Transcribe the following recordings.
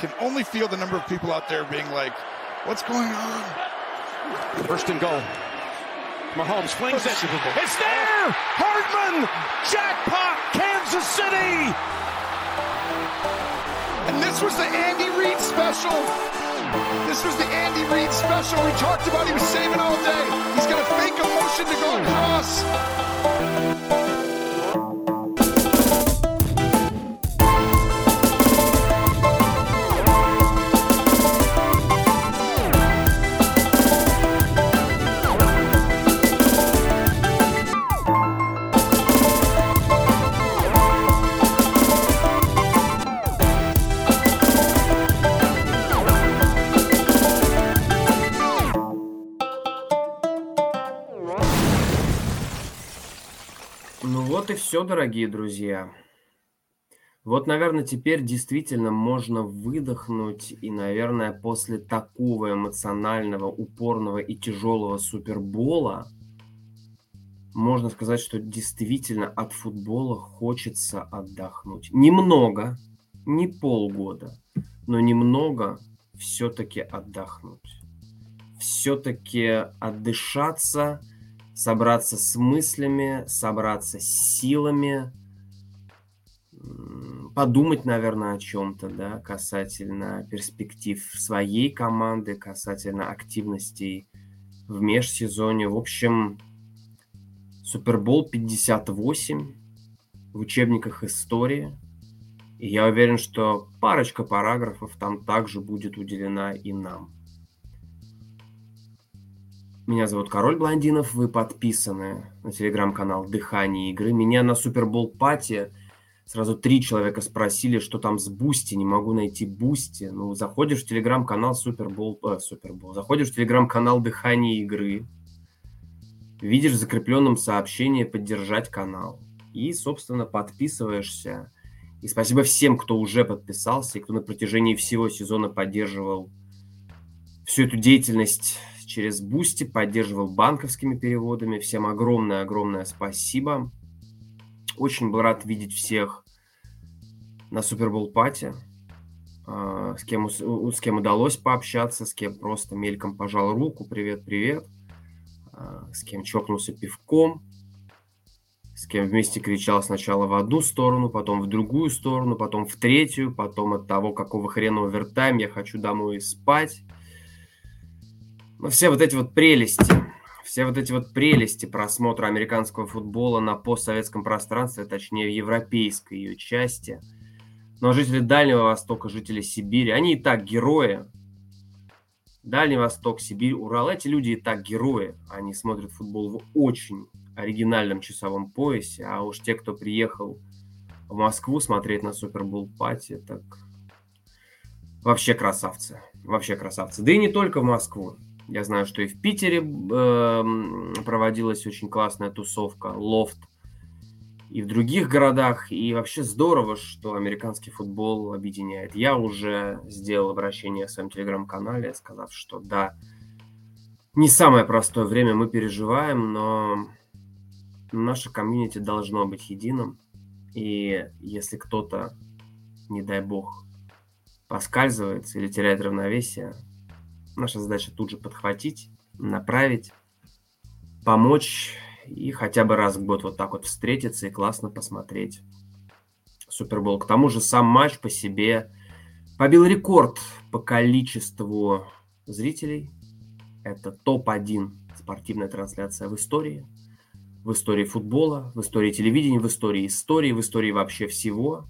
can only feel the number of people out there being like, what's going on? First and goal. Mahomes flings it. It's there! Hardman! Jackpot! Kansas City! And this was the Andy Reid special. This was the Andy Reid special. We talked about he was saving all day. He's going to fake a motion to go across. Все, дорогие друзья. Вот, наверное, теперь действительно можно выдохнуть, и, наверное, после такого эмоционального, упорного и тяжелого супербола можно сказать, что действительно от футбола хочется отдохнуть. Немного, не полгода, но немного все-таки отдохнуть. Все-таки отдышаться, собраться с мыслями, собраться с силами, подумать, наверное, о чем-то, да, касательно перспектив своей команды, касательно активностей в межсезоне. В общем, Супербол 58 в учебниках истории. И я уверен, что парочка параграфов там также будет уделена и нам. Меня зовут Король Блондинов, вы подписаны на телеграм-канал «Дыхание игры». Меня на Супербол Party сразу три человека спросили, что там с Boosty, не могу найти Boosty. Ну, заходишь в телеграм-канал Супербол, э, Супербол, заходишь в телеграм-канал «Дыхание игры», видишь в закрепленном сообщении «Поддержать канал». И, собственно, подписываешься. И спасибо всем, кто уже подписался и кто на протяжении всего сезона поддерживал всю эту деятельность через Boosty, поддерживал банковскими переводами. Всем огромное-огромное спасибо. Очень был рад видеть всех на Супербол Party, а, с кем, с кем удалось пообщаться, с кем просто мельком пожал руку, привет-привет, а, с кем чокнулся пивком, с кем вместе кричал сначала в одну сторону, потом в другую сторону, потом в третью, потом от того, какого хрена овертайм, я хочу домой спать. Ну, все вот эти вот прелести, все вот эти вот прелести просмотра американского футбола на постсоветском пространстве, точнее в европейской ее части. Но жители Дальнего Востока, жители Сибири, они и так герои. Дальний Восток, Сибирь, Урал, эти люди и так герои. Они смотрят футбол в очень оригинальном часовом поясе, а уж те, кто приехал в Москву смотреть на Супербол Пати, так вообще красавцы. Вообще красавцы. Да и не только в Москву. Я знаю, что и в Питере э, проводилась очень классная тусовка, лофт, и в других городах. И вообще здорово, что американский футбол объединяет. Я уже сделал обращение в своем телеграм-канале, сказав, что да, не самое простое время мы переживаем, но наше комьюнити должно быть единым. И если кто-то, не дай бог, поскальзывается или теряет равновесие, Наша задача тут же подхватить, направить, помочь и хотя бы раз в год вот так вот встретиться и классно посмотреть Супербол. К тому же сам матч по себе побил рекорд по количеству зрителей. Это топ-1 спортивная трансляция в истории. В истории футбола, в истории телевидения, в истории истории, в истории вообще всего.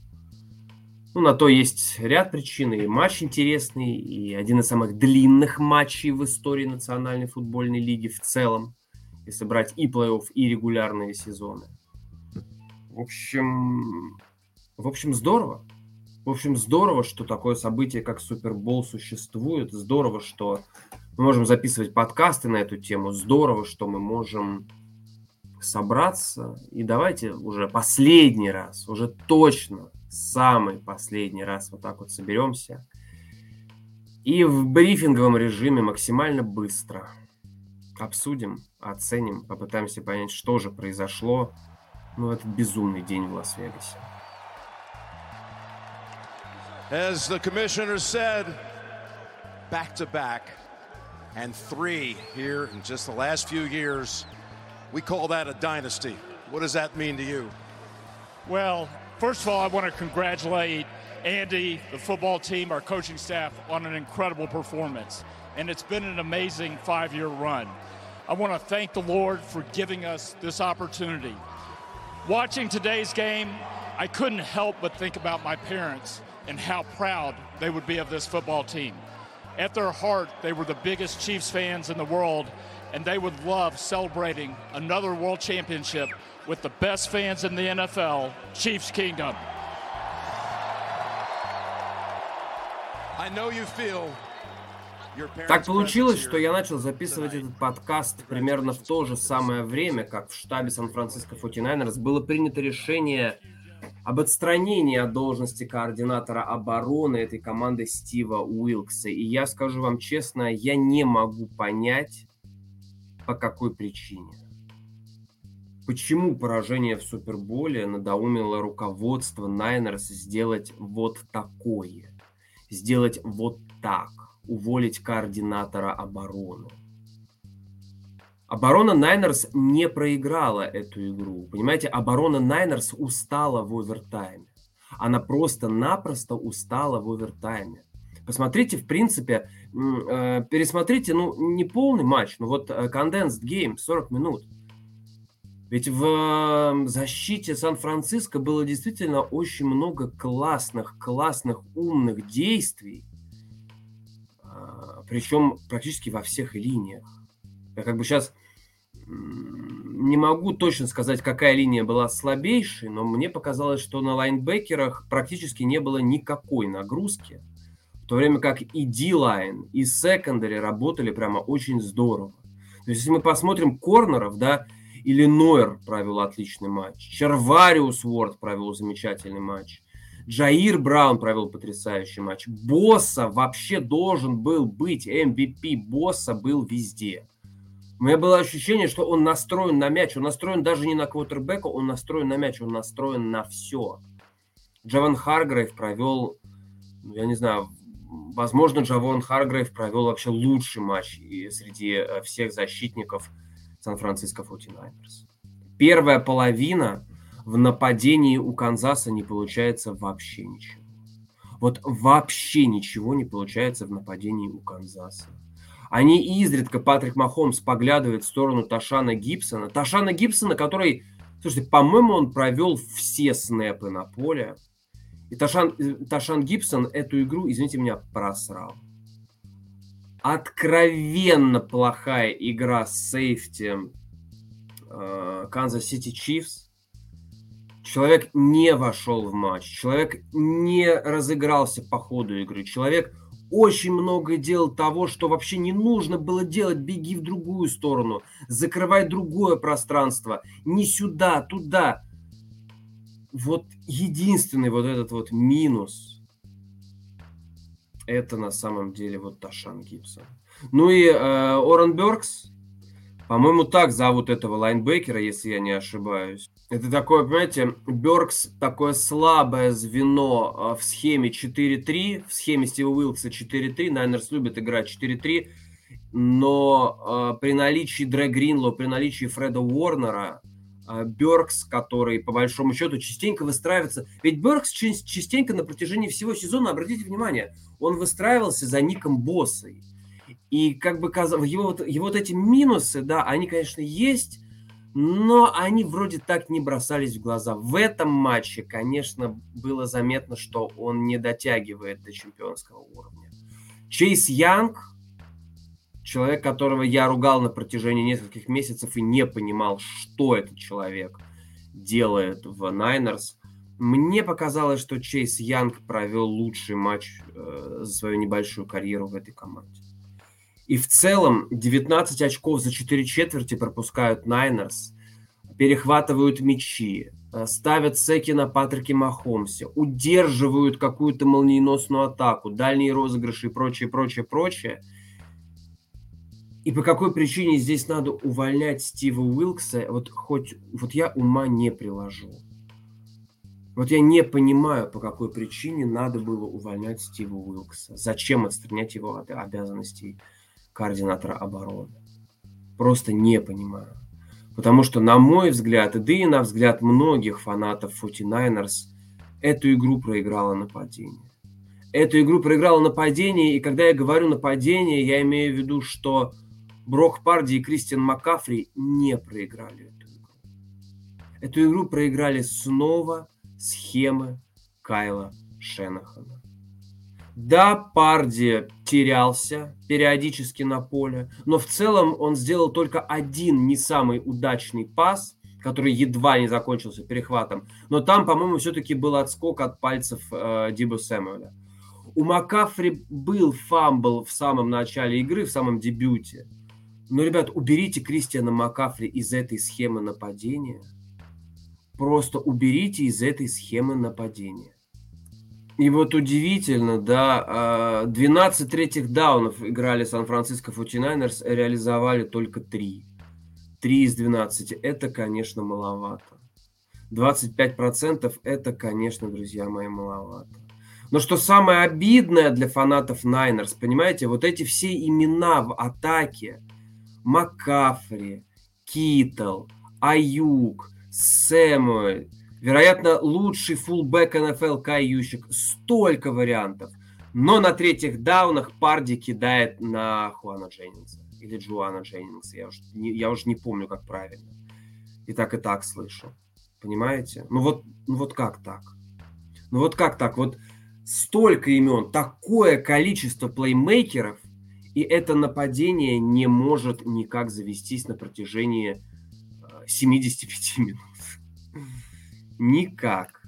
Ну, на то есть ряд причин. И матч интересный, и один из самых длинных матчей в истории Национальной футбольной лиги в целом, если брать и плей-офф, и регулярные сезоны. В общем, в общем, здорово. В общем, здорово, что такое событие, как Супербол, существует. Здорово, что мы можем записывать подкасты на эту тему. Здорово, что мы можем собраться. И давайте уже последний раз, уже точно самый последний раз вот так вот соберемся. И в брифинговом режиме максимально быстро обсудим, оценим, попытаемся понять, что же произошло ну, этот безумный день в Лас-Вегасе. As the commissioner said, back to back and three here in just the last few years. We call that a dynasty. What does that mean to you? Well, first of all, I want to congratulate Andy, the football team, our coaching staff on an incredible performance. And it's been an amazing five year run. I want to thank the Lord for giving us this opportunity. Watching today's game, I couldn't help but think about my parents and how proud they would be of this football team. At their heart, they were the biggest Chiefs fans in the world, and they would love celebrating another world championship with the best fans in the NFL, Chiefs Kingdom. Так получилось, что я начал записывать этот подкаст примерно в то же самое время, как в штабе Сан-Франциско 49ers было принято решение об отстранении от должности координатора обороны этой команды Стива Уилкса. И я скажу вам честно, я не могу понять, по какой причине. Почему поражение в Суперболе надоумило руководство Найнерс сделать вот такое? Сделать вот так, уволить координатора обороны. Оборона Найнерс не проиграла эту игру. Понимаете, оборона Найнерс устала в овертайме. Она просто-напросто устала в овертайме. Посмотрите, в принципе, э, пересмотрите, ну, не полный матч, но вот э, condensed game, 40 минут. Ведь в защите Сан-Франциско было действительно очень много классных, классных, умных действий. Причем практически во всех линиях. Я как бы сейчас не могу точно сказать, какая линия была слабейшей, но мне показалось, что на лайнбекерах практически не было никакой нагрузки, в то время как и D-line, и secondary работали прямо очень здорово. То есть, если мы посмотрим корнеров, да, Ленуар провел отличный матч, Чарвариус Уорд провел замечательный матч, Джаир Браун провел потрясающий матч, Босса вообще должен был быть MVP, Босса был везде. У меня было ощущение, что он настроен на мяч. Он настроен даже не на квотербека, он настроен на мяч, он настроен на все. Джаван Харгрейв провел, ну, я не знаю, возможно, Джавон Харгрейв провел вообще лучший матч среди э, всех защитников Сан-Франциско 49ers. Первая половина в нападении у Канзаса не получается вообще ничего. Вот вообще ничего не получается в нападении у Канзаса. Они изредка, Патрик Махомс поглядывает в сторону Ташана Гибсона. Ташана Гибсона, который, слушайте, по-моему, он провел все снэпы на поле. И Ташан, Ташан Гибсон эту игру, извините меня, просрал. Откровенно плохая игра с сейфти Канзас Сити Чифс. Человек не вошел в матч, человек не разыгрался по ходу игры, человек очень много делал того, что вообще не нужно было делать. Беги в другую сторону, закрывай другое пространство, не сюда, туда. Вот единственный вот этот вот минус, это на самом деле вот Ташан Гибсон. Ну и э, Орен Беркс, по-моему, так зовут этого лайнбекера, если я не ошибаюсь. Это такое, понимаете, Беркс такое слабое звено а, в схеме 4-3, в схеме Стива Уилкса 4-3. Найнерс любит играть 4-3, но э, при наличии Дре Гринло, при наличии Фреда Уорнера, э, Беркс, который по большому счету частенько выстраивается... Ведь Беркс частенько на протяжении всего сезона, обратите внимание, он выстраивался за Ником Боссой. И как бы его, его вот эти минусы, да, они, конечно, есть, но они вроде так не бросались в глаза. В этом матче, конечно, было заметно, что он не дотягивает до чемпионского уровня. Чейз Янг, человек, которого я ругал на протяжении нескольких месяцев и не понимал, что этот человек делает в Найнерс, мне показалось, что Чейз Янг провел лучший матч э, за свою небольшую карьеру в этой команде. И в целом 19 очков за 4 четверти пропускают Найнерс, перехватывают мячи, э, ставят секи на Патрике Махомсе, удерживают какую-то молниеносную атаку, дальние розыгрыши и прочее, прочее, прочее. И по какой причине здесь надо увольнять Стива Уилкса, вот хоть вот я ума не приложу. Вот я не понимаю, по какой причине надо было увольнять Стива Уилкса. Зачем отстранять его от обязанностей координатора обороны? Просто не понимаю. Потому что, на мой взгляд, да и на взгляд многих фанатов 49ers, эту игру проиграло нападение. Эту игру проиграло нападение, и когда я говорю нападение, я имею в виду, что Брок Парди и Кристиан Маккафри не проиграли эту игру. Эту игру проиграли снова схемы Кайла Шенахана. Да, Парди терялся периодически на поле, но в целом он сделал только один не самый удачный пас, который едва не закончился перехватом. Но там, по-моему, все-таки был отскок от пальцев э, Дибо Сэмюэля. У Макафри был фамбл в самом начале игры, в самом дебюте. Но, ребят, уберите Кристиана Макафри из этой схемы нападения. Просто уберите из этой схемы нападения. И вот удивительно, да, 12 а, третьих даунов играли Сан-Франциско 49ers, реализовали только 3. 3 из 12. Это, конечно, маловато. 25% это, конечно, друзья мои, маловато. Но что самое обидное для фанатов Найнерс, понимаете, вот эти все имена в атаке, Маккафри, Китл, Аюк, Сэмуэль, Вероятно, лучший фулбэк НФЛ Кай. Столько вариантов. Но на третьих даунах Парди кидает на Хуана Дженнингса. Или Джуана Дженнингса. Я уже, не, я уже не помню, как правильно. И так, и так слышу. Понимаете? Ну вот, ну вот как так? Ну вот как так? Вот столько имен, такое количество плеймейкеров, и это нападение не может никак завестись на протяжении 75 э, минут. Никак.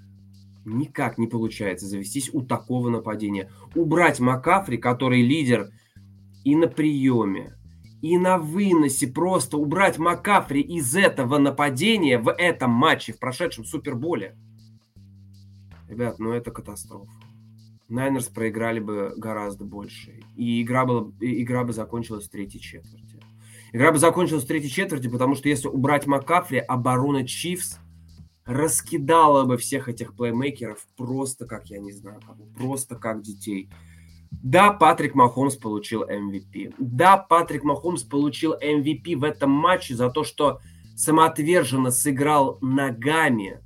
Никак не получается завестись у такого нападения. Убрать Макафри, который лидер и на приеме, и на выносе. Просто убрать Макафри из этого нападения в этом матче, в прошедшем Суперболе. Ребят, ну это катастрофа. Найнерс проиграли бы гораздо больше. И игра, была, игра бы закончилась в третьей четверти. Игра бы закончилась в третьей четверти, потому что если убрать Макафри, оборона Чивс раскидала бы всех этих плеймейкеров просто как, я не знаю, как, просто как детей. Да, Патрик Махомс получил MVP. Да, Патрик Махомс получил MVP в этом матче за то, что самоотверженно сыграл ногами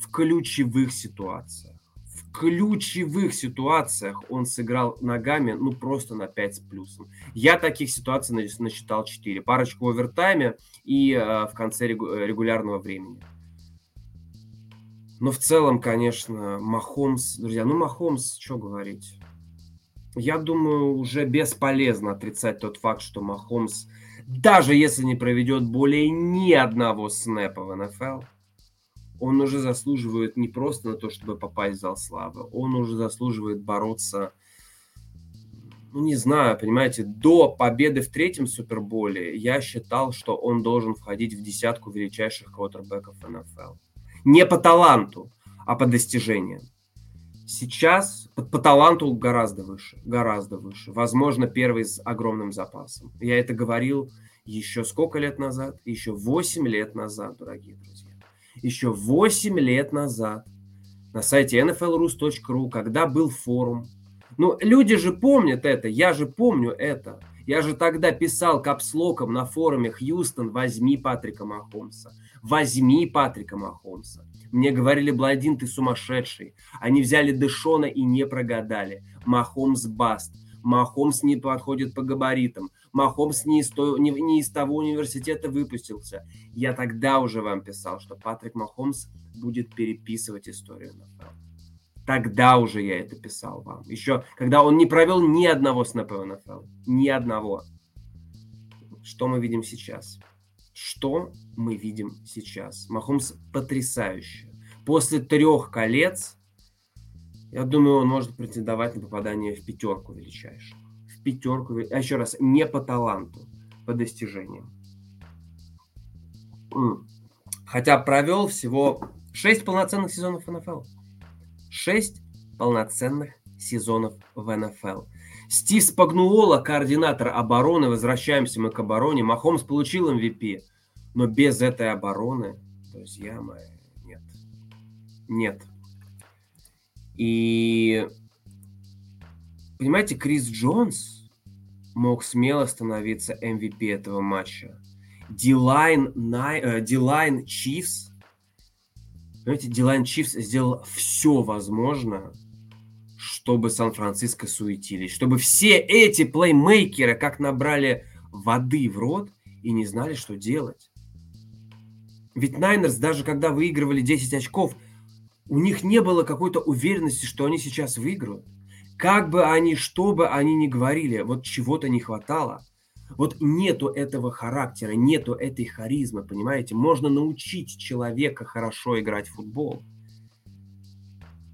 в ключевых ситуациях. Ключевых ситуациях он сыграл ногами, ну, просто на 5 с плюсом. Я таких ситуаций насчитал 4. Парочку в овертайме и э, в конце регулярного времени. Но в целом, конечно, Махомс, друзья, ну Махомс, что говорить. Я думаю, уже бесполезно отрицать тот факт, что Махомс, даже если не проведет более ни одного снэпа в НФЛ, он уже заслуживает не просто на то, чтобы попасть в зал славы, он уже заслуживает бороться, ну не знаю, понимаете, до победы в третьем Суперболе я считал, что он должен входить в десятку величайших квотербеков НФЛ. Не по таланту, а по достижениям. Сейчас по, по таланту гораздо выше, гораздо выше. Возможно, первый с огромным запасом. Я это говорил еще сколько лет назад? Еще 8 лет назад, дорогие друзья. Еще 8 лет назад на сайте nflrus.ru, когда был форум. Ну, люди же помнят это, я же помню это. Я же тогда писал капслоком на форуме «Хьюстон, возьми Патрика Махомса». Возьми Патрика Махомса. Мне говорили, Бладин, ты сумасшедший. Они взяли Дэшона и не прогадали. Махомс баст. Махомс не подходит по габаритам. Махомс не из, то, не, не из того университета выпустился. Я тогда уже вам писал, что Патрик Махомс будет переписывать историю НФЛ. Тогда уже я это писал вам. Еще когда он не провел ни одного снэпа в НФЛ. Ни одного. Что мы видим сейчас? Что мы видим сейчас? Махомс потрясающе. После трех колец, я думаю, он может претендовать на попадание в пятерку величайших. В пятерку, а еще раз, не по таланту, по достижениям. Хотя провел всего 6 полноценных сезонов НФЛ. 6 полноценных сезонов в НФЛ. Стив Спагнуола, координатор обороны, возвращаемся мы к обороне. Махомс получил MVP, но без этой обороны, друзья мои, нет. Нет. И, понимаете, Крис Джонс мог смело становиться MVP этого матча. D-line, D-line Чифс, понимаете, D-line Чифс сделал все возможное, чтобы Сан-Франциско суетились, чтобы все эти плеймейкеры как набрали воды в рот и не знали, что делать. Ведь Найнерс, даже когда выигрывали 10 очков, у них не было какой-то уверенности, что они сейчас выиграют. Как бы они, что бы они ни говорили, вот чего-то не хватало. Вот нету этого характера, нету этой харизмы, понимаете? Можно научить человека хорошо играть в футбол.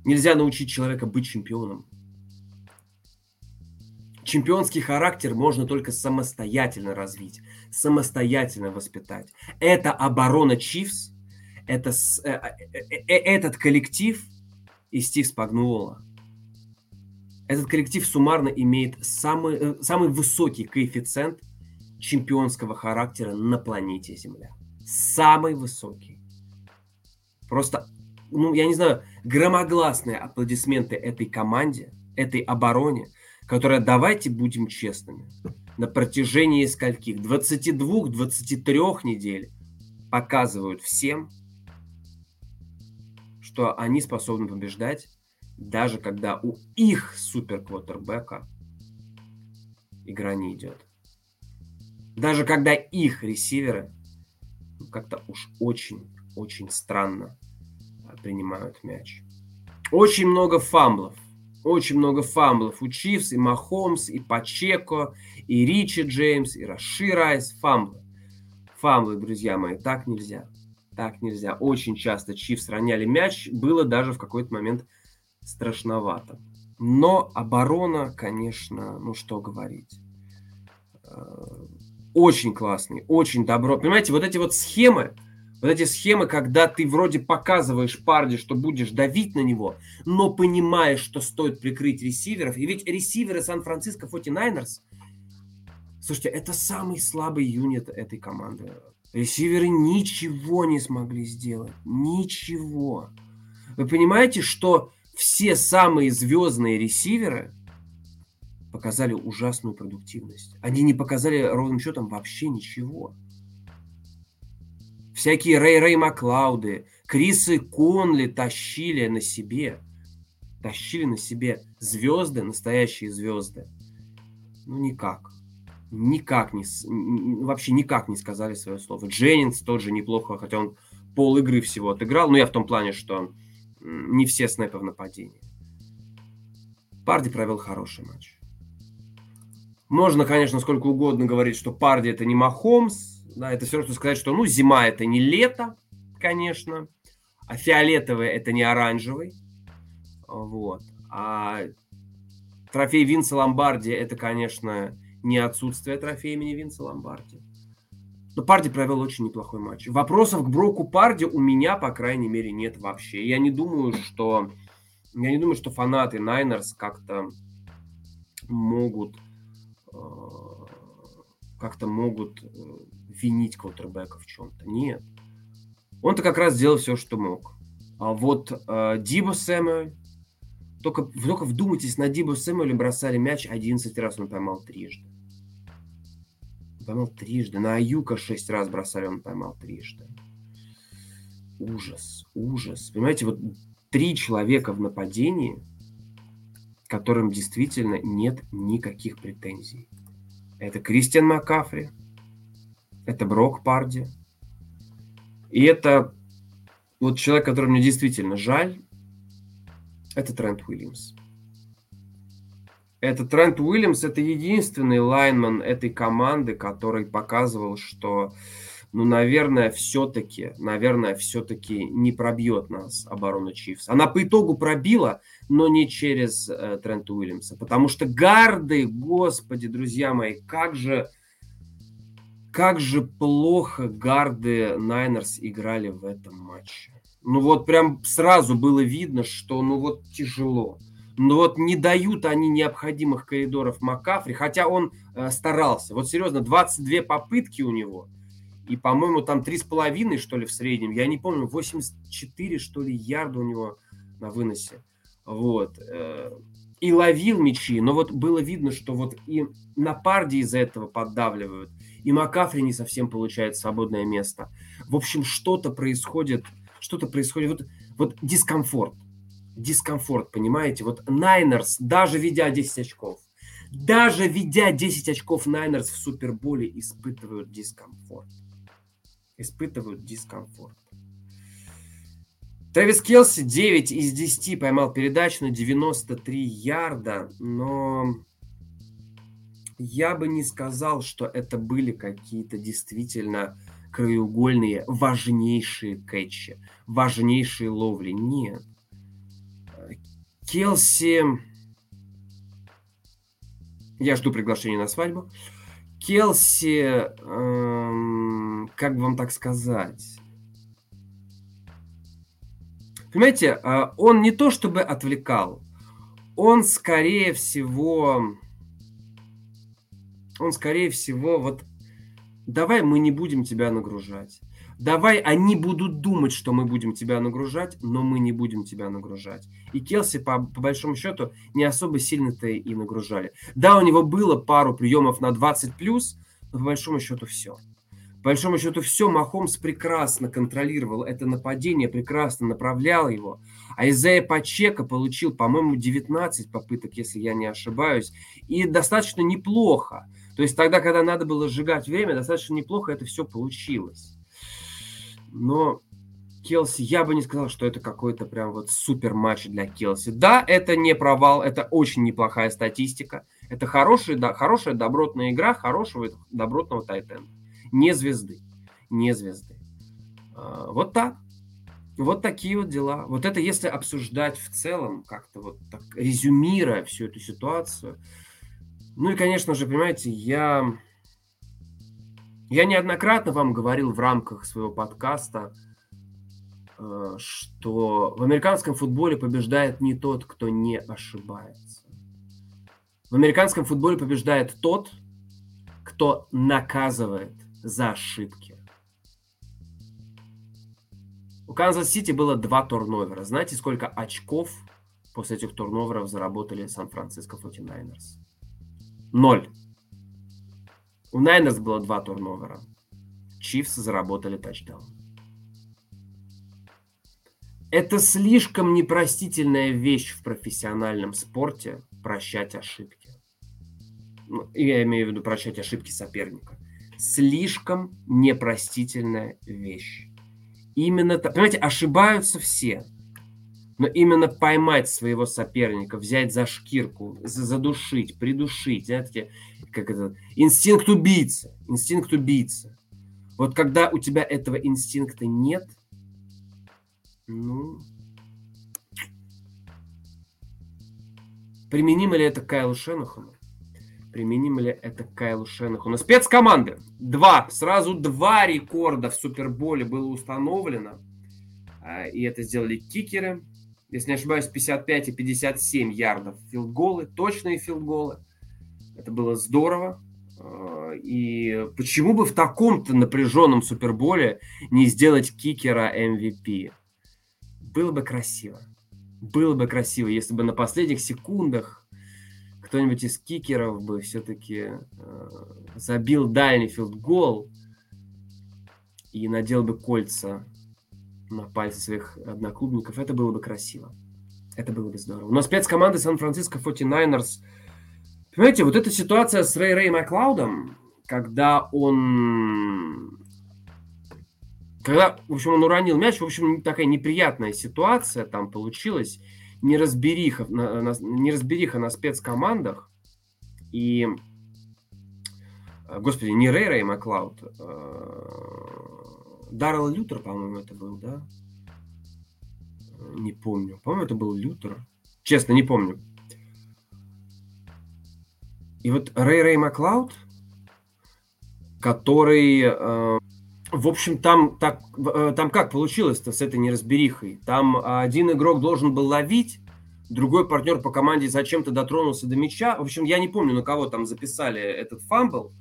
Нельзя научить человека быть чемпионом. Чемпионский характер можно только самостоятельно развить, самостоятельно воспитать. Это оборона Чивс, это, э, э, э, этот коллектив и Стив Спагнуола. Этот коллектив суммарно имеет самый, самый высокий коэффициент чемпионского характера на планете Земля. Самый высокий. Просто, ну, я не знаю, громогласные аплодисменты этой команде, этой обороне – которая, давайте будем честными, на протяжении скольких? 22-23 недель показывают всем, что они способны побеждать, даже когда у их суперквотербека игра не идет. Даже когда их ресиверы как-то уж очень-очень странно принимают мяч. Очень много фамблов – очень много фамблов у Чифс, и Махомс, и Пачеко, и Ричи Джеймс, и Раши Райс. Фамблы. Фамблы, друзья мои, так нельзя. Так нельзя. Очень часто Чифс роняли мяч. Было даже в какой-то момент страшновато. Но оборона, конечно, ну что говорить. Э, очень классный, очень бодро. Понимаете, вот эти вот схемы, вот эти схемы, когда ты вроде показываешь Парди, что будешь давить на него, но понимаешь, что стоит прикрыть ресиверов. И ведь ресиверы Сан-Франциско 49ers, слушайте, это самый слабый юнит этой команды. Ресиверы ничего не смогли сделать. Ничего. Вы понимаете, что все самые звездные ресиверы показали ужасную продуктивность. Они не показали ровным счетом вообще ничего всякие Рэй Рэй Маклауды, Крисы Конли тащили на себе, тащили на себе звезды, настоящие звезды. Ну, никак. Никак не, вообще никак не сказали свое слово. Дженнингс тоже неплохо, хотя он пол игры всего отыграл. Но я в том плане, что не все снэпы в нападении. Парди провел хороший матч. Можно, конечно, сколько угодно говорить, что Парди это не Махомс, да, это все равно, что сказать, что ну, зима это не лето, конечно, а фиолетовый это не оранжевый. Вот. А трофей Винса Ломбарди это, конечно, не отсутствие трофея имени Винса Ломбарди. Но Парди провел очень неплохой матч. Вопросов к Броку Парди у меня, по крайней мере, нет вообще. Я не думаю, что я не думаю, что фанаты Найнерс как-то могут э, как-то могут э, винить квотербека в чем-то. Нет. Он-то как раз сделал все, что мог. А вот э, Дибо Сэмюэль, только, только вдумайтесь, на Дибо Сэмюэле бросали мяч 11 раз, он поймал трижды. Поймал трижды. На Аюка 6 раз бросали, он поймал трижды. Ужас, ужас. Понимаете, вот три человека в нападении, которым действительно нет никаких претензий. Это Кристиан Маккафри, это Брок Парди. И это вот человек, который мне действительно жаль, это Трент Уильямс. Это Трент Уильямс, это единственный лайнман этой команды, который показывал, что, ну, наверное, все-таки, наверное, все-таки не пробьет нас оборона Чифс. Она по итогу пробила, но не через э, Трента Уильямса. Потому что гарды, господи, друзья мои, как же как же плохо гарды Найнерс играли в этом матче. Ну вот прям сразу было видно, что ну вот тяжело. Ну вот не дают они необходимых коридоров Макафри, хотя он э, старался. Вот серьезно, 22 попытки у него. И, по-моему, там 3,5, что ли, в среднем. Я не помню, 84, что ли, ярда у него на выносе. Вот. Э, и ловил мячи, но вот было видно, что вот и на парде из-за этого поддавливают, и Макафри не совсем получает свободное место. В общем, что-то происходит, что-то происходит, вот, вот дискомфорт, дискомфорт, понимаете? Вот Найнерс, даже ведя 10 очков, даже ведя 10 очков Найнерс в Суперболе испытывают дискомфорт. Испытывают дискомфорт. Трэвис Келси 9 из 10 поймал передач на 93 ярда, но я бы не сказал, что это были какие-то действительно краеугольные, важнейшие кэтчи, важнейшие ловли. Нет. Келси... Я жду приглашения на свадьбу. Келси, эм, как бы вам так сказать, Понимаете, а, он не то чтобы отвлекал, он скорее всего, он скорее всего, вот давай мы не будем тебя нагружать. Давай они будут думать, что мы будем тебя нагружать, но мы не будем тебя нагружать. И Келси, по, по большому счету, не особо сильно-то и нагружали. Да, у него было пару приемов на 20+, но по большому счету все. По большому счету все, Махомс прекрасно контролировал это нападение, прекрасно направлял его. А Изея Пачека получил, по-моему, 19 попыток, если я не ошибаюсь, и достаточно неплохо. То есть тогда, когда надо было сжигать время, достаточно неплохо это все получилось. Но Келси, я бы не сказал, что это какой-то прям вот супер матч для Келси. Да, это не провал, это очень неплохая статистика. Это хорошая, да, хорошая добротная игра хорошего добротного тайтенда не звезды. Не звезды. А, вот так. Вот такие вот дела. Вот это если обсуждать в целом, как-то вот так резюмируя всю эту ситуацию. Ну и, конечно же, понимаете, я, я неоднократно вам говорил в рамках своего подкаста, э, что в американском футболе побеждает не тот, кто не ошибается. В американском футболе побеждает тот, кто наказывает за ошибки. У Канзас-Сити было два турновера. Знаете, сколько очков после этих турноверов заработали Сан-Франциско 49ers? Ноль. У Найнерс было два турновера. Чифс заработали тачдаун. Это слишком непростительная вещь в профессиональном спорте прощать ошибки. Ну, я имею в виду прощать ошибки соперника слишком непростительная вещь. Именно, понимаете, ошибаются все. Но именно поймать своего соперника, взять за шкирку, задушить, придушить, знаете, как это, инстинкт убийцы, инстинкт убийцы. Вот когда у тебя этого инстинкта нет, ну, применимо ли это к Кайлу Шенухану? Применимо ли это к Кайлу Шенаху? На спецкоманды. Два. Сразу два рекорда в Суперболе было установлено. А, и это сделали кикеры. Если не ошибаюсь, 55 и 57 ярдов филдголы. Точные филдголы. Это было здорово. А, и почему бы в таком-то напряженном Суперболе не сделать кикера MVP? Было бы красиво. Было бы красиво, если бы на последних секундах кто-нибудь из кикеров бы все-таки э, забил дальний филдгол и надел бы кольца на пальцы своих одноклубников, это было бы красиво. Это было бы здорово. Но спецкоманды Сан-Франциско 49ers, понимаете, вот эта ситуация с Рэй Рэй Маклаудом, когда он когда, в общем, он уронил мяч, в общем, такая неприятная ситуация там получилась неразбериха на, на, неразбериха на спецкомандах. И, э, господи, не Рейра и Маклауд. Э, Даррел Лютер, по-моему, это был, да? Не помню. По-моему, это был Лютер. Честно, не помню. И вот Рэй Рэй Маклауд, который э, в общем, там, так, э, там как получилось-то с этой неразберихой? Там один игрок должен был ловить, другой партнер по команде зачем-то дотронулся до мяча. В общем, я не помню, на кого там записали этот фамбл.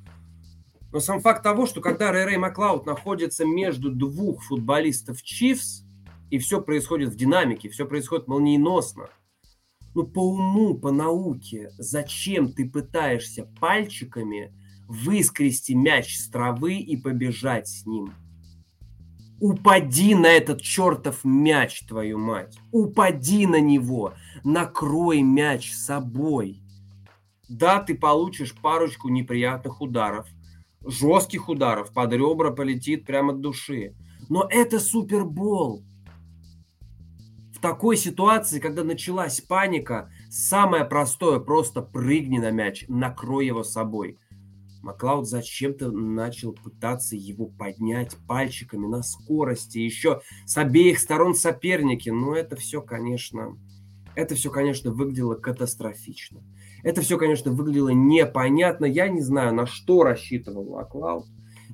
Но сам факт того, что когда Рэй Рэй Маклауд находится между двух футболистов Чифс, и все происходит в динамике, все происходит молниеносно. Ну, по уму, по науке, зачем ты пытаешься пальчиками выскрести мяч с травы и побежать с ним? Упади на этот чертов мяч, твою мать. Упади на него. Накрой мяч собой. Да, ты получишь парочку неприятных ударов. Жестких ударов. Под ребра полетит прямо от души. Но это супербол. В такой ситуации, когда началась паника, самое простое просто прыгни на мяч, накрой его собой – Маклауд зачем-то начал пытаться его поднять пальчиками на скорости, еще с обеих сторон соперники. Но это все, конечно, это все, конечно, выглядело катастрофично. Это все, конечно, выглядело непонятно. Я не знаю, на что рассчитывал Маклауд,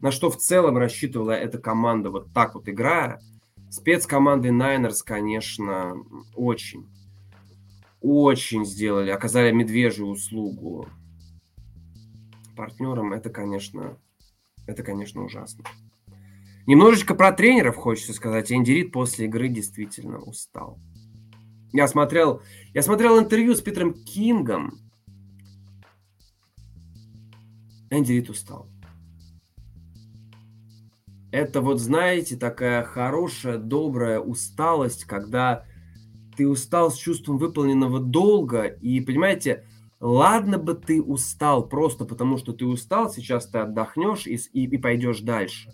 на что в целом рассчитывала эта команда вот так вот играя. Спецкоманды Найнерс, конечно, очень, очень сделали, оказали медвежью услугу партнерам, это, конечно, это, конечно, ужасно. Немножечко про тренеров хочется сказать. Энди после игры действительно устал. Я смотрел, я смотрел интервью с Питером Кингом. Энди Рид устал. Это вот, знаете, такая хорошая, добрая усталость, когда ты устал с чувством выполненного долга, и, понимаете, Ладно бы ты устал, просто потому что ты устал, сейчас ты отдохнешь и, и, и пойдешь дальше.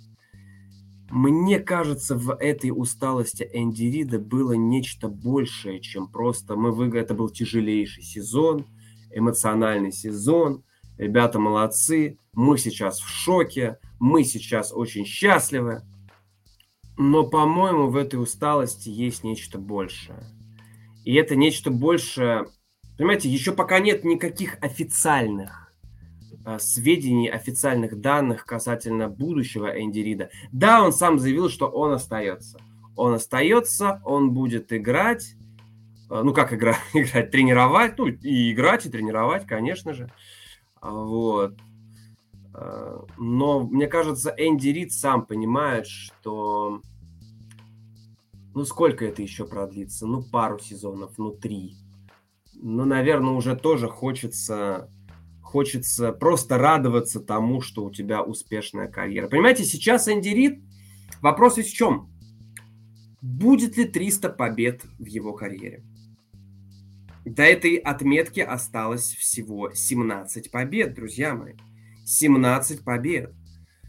Мне кажется, в этой усталости Энди Рида было нечто большее, чем просто мы выиграли. Это был тяжелейший сезон, эмоциональный сезон. Ребята молодцы, мы сейчас в шоке, мы сейчас очень счастливы. Но, по-моему, в этой усталости есть нечто большее. И это нечто большее Понимаете, еще пока нет никаких официальных э, сведений, официальных данных касательно будущего Энди Рида. Да, он сам заявил, что он остается. Он остается, он будет играть. Э, ну, как игра, играть? Тренировать. Ну, и играть, и тренировать, конечно же. Вот. Но, мне кажется, Энди Рид сам понимает, что... Ну, сколько это еще продлится? Ну, пару сезонов, ну, три ну, наверное, уже тоже хочется, хочется просто радоваться тому, что у тебя успешная карьера. Понимаете, сейчас Энди Рид, вопрос в чем? Будет ли 300 побед в его карьере? До этой отметки осталось всего 17 побед, друзья мои. 17 побед.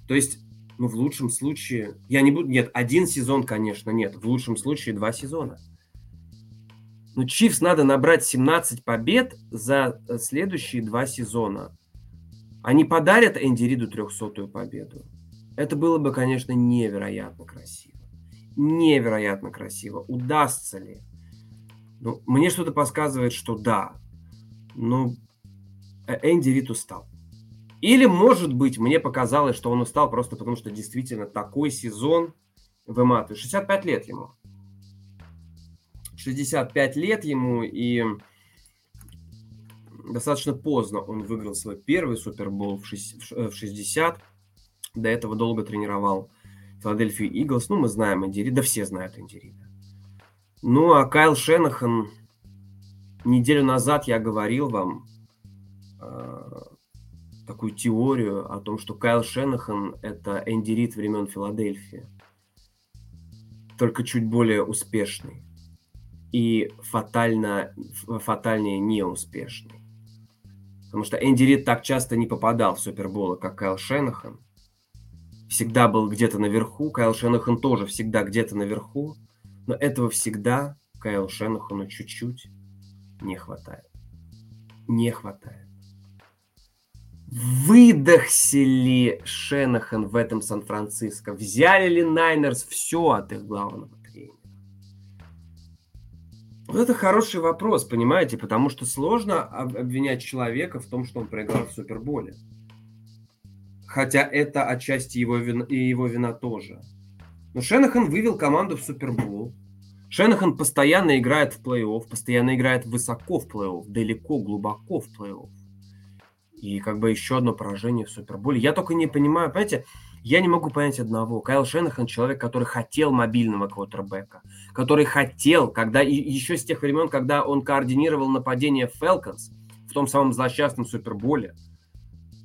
То есть, ну, в лучшем случае, я не буду, нет, один сезон, конечно, нет, в лучшем случае два сезона. Ну, Чивс надо набрать 17 побед за э, следующие два сезона. Они подарят Энди Риду 300-ю победу. Это было бы, конечно, невероятно красиво. Невероятно красиво. Удастся ли? Ну, мне что-то подсказывает, что да. Но э, Энди Рид устал. Или, может быть, мне показалось, что он устал просто потому, что действительно такой сезон выматывает. 65 лет ему. 65 лет ему, и достаточно поздно он выиграл свой первый Супербол в 60. Э, До этого долго тренировал Филадельфию Иглс. Ну, мы знаем Эндири, да все знают Эндирида. Ну, а Кайл Шенахан, неделю назад я говорил вам э, такую теорию о том, что Кайл Шенахан – это Энди Рид времен Филадельфии, только чуть более успешный и фатально, фатальнее неуспешный. Потому что Энди Рид так часто не попадал в Суперболы, как Кайл Шенахан. Всегда был где-то наверху. Кайл Шенахан тоже всегда где-то наверху. Но этого всегда Кайл Шенахану чуть-чуть не хватает. Не хватает. Выдохся ли Шенахан в этом Сан-Франциско? Взяли ли Найнерс все от их главного? Вот это хороший вопрос, понимаете, потому что сложно обвинять человека в том, что он проиграл в Суперболе. Хотя это отчасти его вина, и его вина тоже. Но Шенахан вывел команду в Супербол. Шенахан постоянно играет в плей-офф, постоянно играет высоко в плей-офф, далеко, глубоко в плей-офф. И как бы еще одно поражение в Суперболе. Я только не понимаю, понимаете, я не могу понять одного. Кайл Шенахан человек, который хотел мобильного квотербека, который хотел, когда еще с тех времен, когда он координировал нападение Falcons в том самом злосчастном Суперболе,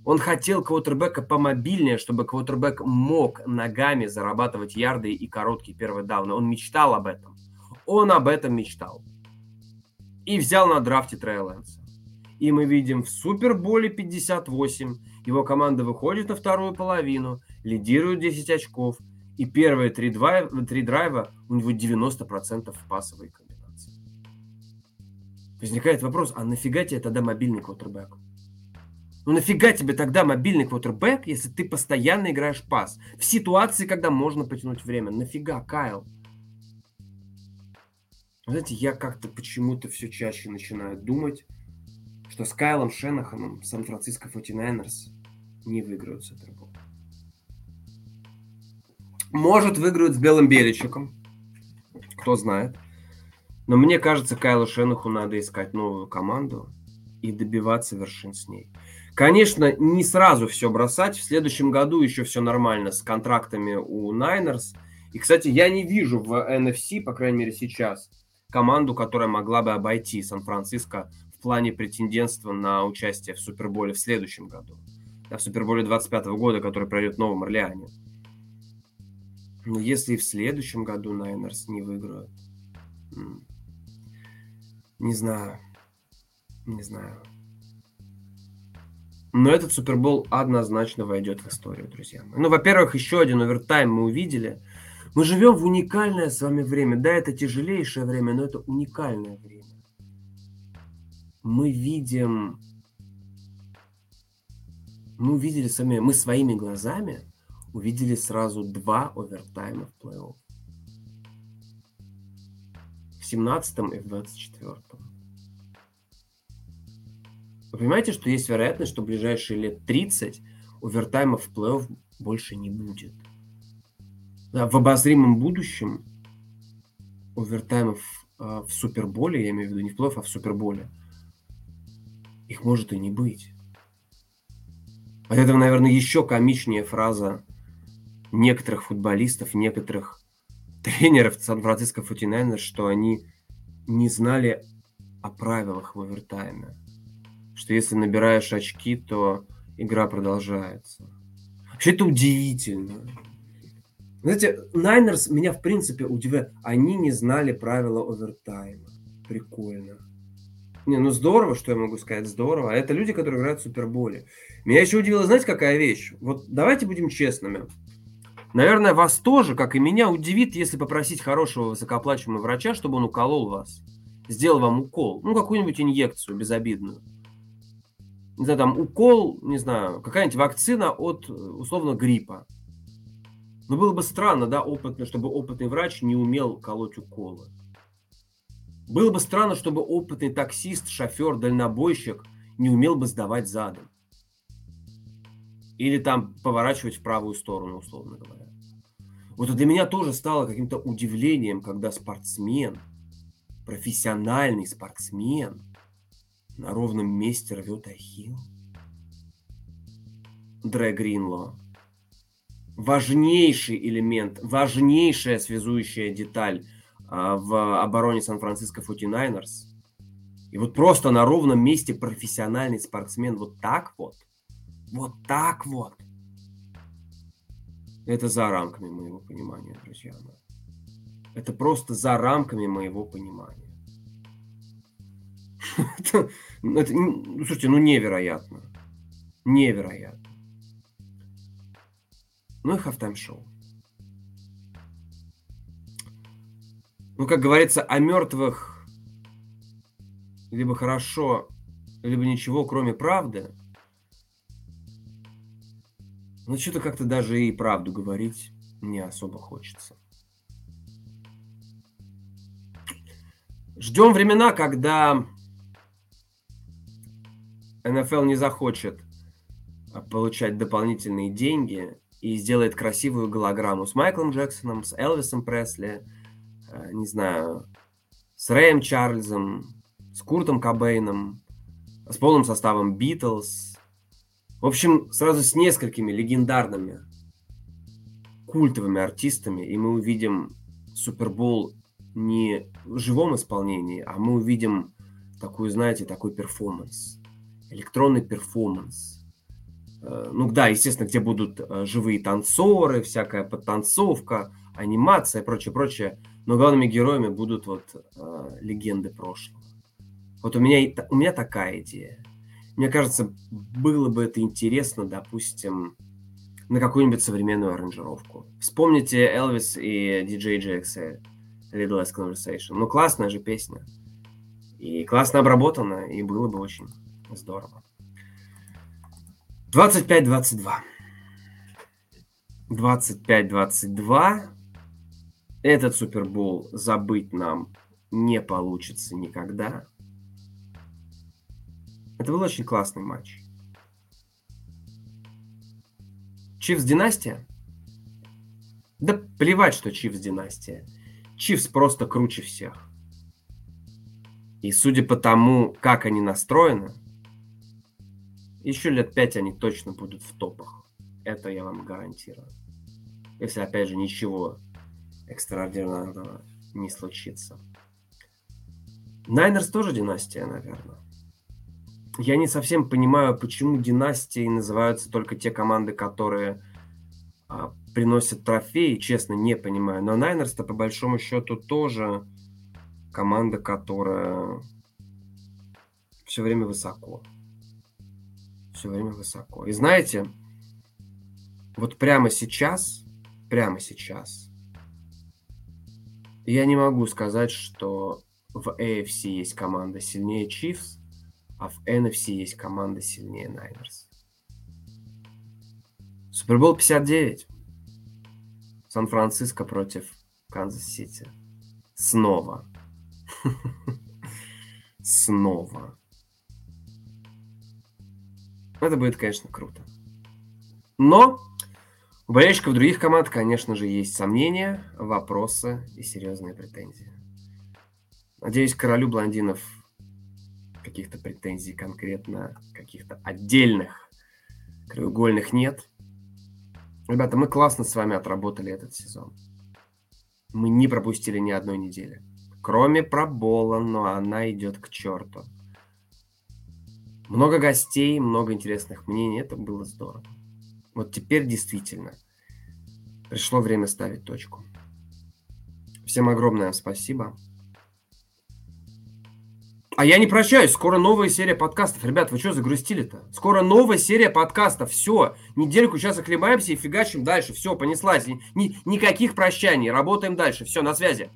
он хотел квотербека помобильнее, чтобы квотербек мог ногами зарабатывать ярды и короткие первые дауны. Он мечтал об этом. Он об этом мечтал. И взял на драфте Трея Лэнса. И мы видим в Суперболе 58 его команда выходит на вторую половину, лидирует 10 очков, и первые три драйва, три драйва у него 90% в пасовой комбинации. Возникает вопрос, а нафига тебе тогда мобильный квотербек? Ну нафига тебе тогда мобильный квотербек, если ты постоянно играешь пас? В ситуации, когда можно потянуть время. Нафига, Кайл? Знаете, я как-то почему-то все чаще начинаю думать, что с Кайлом Шенаханом Сан-Франциско 49 не выиграют Супербол. Может, выиграют с Белым Беличиком. Кто знает. Но мне кажется, Кайлу Шенаху надо искать новую команду и добиваться вершин с ней. Конечно, не сразу все бросать. В следующем году еще все нормально с контрактами у Найнерс. И, кстати, я не вижу в NFC, по крайней мере сейчас, команду, которая могла бы обойти Сан-Франциско в плане претендентства на участие в Суперболе в следующем году в Суперболе 25 года, который пройдет в Новом Орлеане. Но если и в следующем году Найнерс не выиграют, не знаю, не знаю. Но этот Супербол однозначно войдет в историю, друзья. Ну, во-первых, еще один овертайм мы увидели. Мы живем в уникальное с вами время. Да, это тяжелейшее время, но это уникальное время. Мы видим мы увидели сами, мы своими глазами увидели сразу два овертайма в плей-офф. В 17 и в 24. Вы понимаете, что есть вероятность, что в ближайшие лет 30 овертаймов в плей-офф больше не будет. Да, в обозримом будущем овертаймов э, в Суперболе, я имею в виду не в плей-офф, а в Суперболе, их может и не быть. От этого, наверное, еще комичнее фраза некоторых футболистов, некоторых тренеров Сан-Франциско 49 что они не знали о правилах в овертайме. Что если набираешь очки, то игра продолжается. Вообще это удивительно. Знаете, Найнерс меня в принципе удивляет. Они не знали правила овертайма. Прикольно. Не, ну здорово, что я могу сказать, здорово. А это люди, которые играют в Суперболе. Меня еще удивило, знаете, какая вещь? Вот давайте будем честными. Наверное, вас тоже, как и меня, удивит, если попросить хорошего высокооплачиваемого врача, чтобы он уколол вас. Сделал вам укол. Ну, какую-нибудь инъекцию безобидную. Не знаю, там укол, не знаю, какая-нибудь вакцина от, условно, гриппа. Но было бы странно, да, опытно, чтобы опытный врач не умел колоть уколы. Было бы странно, чтобы опытный таксист, шофер, дальнобойщик не умел бы сдавать задом. Или там поворачивать в правую сторону, условно говоря. Вот для меня тоже стало каким-то удивлением, когда спортсмен, профессиональный спортсмен на ровном месте рвет ахилл. Дре Гринло. Важнейший элемент, важнейшая связующая деталь а, в обороне Сан-Франциско 49 И вот просто на ровном месте профессиональный спортсмен вот так вот, вот так вот. Это за рамками моего понимания, друзья мои. Это просто за рамками моего понимания. Это, это, ну, слушайте, ну невероятно. Невероятно. Ну и хафтайм шоу. ну, как говорится, о мертвых либо хорошо, либо ничего, кроме правды. Но что-то как-то даже и правду говорить не особо хочется. Ждем времена, когда НФЛ не захочет получать дополнительные деньги и сделает красивую голограмму с Майклом Джексоном, с Элвисом Пресли, Э, не знаю, с Рэем Чарльзом, с Куртом Кобейном, с полным составом Битлз, В общем, сразу с несколькими легендарными культовыми артистами, и мы увидим Супербол не в живом исполнении, а мы увидим такой, знаете, такой перформанс, электронный перформанс. Э, ну да, естественно, где будут э, живые танцоры, всякая подтанцовка, анимация и прочее, прочее. Но главными героями будут вот э, легенды прошлого. Вот у меня, у меня такая идея. Мне кажется, было бы это интересно, допустим, на какую-нибудь современную аранжировку. Вспомните Элвис и DJ JXL, Little Less Conversation. Ну, классная же песня. И классно обработана, и было бы очень здорово. 25-22. 25-22. Этот Супербол забыть нам не получится никогда. Это был очень классный матч. Чивс династия? Да плевать, что Чивс династия. Чивс просто круче всех. И судя по тому, как они настроены, еще лет пять они точно будут в топах. Это я вам гарантирую. Если, опять же, ничего экстраординарного не случится. Найнерс тоже династия, наверное. Я не совсем понимаю, почему династией называются только те команды, которые а, приносят трофеи, честно, не понимаю. Но Найнерс-то по большому счету тоже команда, которая все время высоко. Все время высоко. И знаете, вот прямо сейчас, прямо сейчас, я не могу сказать, что в AFC есть команда сильнее Chiefs, а в NFC есть команда сильнее Niners. Супербол 59. Сан-Франциско против Канзас-Сити. Снова. Снова. Это будет, конечно, круто. Но у болельщиков других команд, конечно же, есть сомнения, вопросы и серьезные претензии. Надеюсь, королю блондинов каких-то претензий конкретно, каких-то отдельных краеугольных нет. Ребята, мы классно с вами отработали этот сезон. Мы не пропустили ни одной недели. Кроме пробола, но она идет к черту. Много гостей, много интересных мнений. Это было здорово. Вот теперь действительно пришло время ставить точку. Всем огромное спасибо. А я не прощаюсь, скоро новая серия подкастов. Ребят, вы что загрустили-то? Скоро новая серия подкастов. Все, недельку сейчас оклемаемся и фигачим дальше. Все, понеслась. Ни, никаких прощаний, работаем дальше. Все, на связи.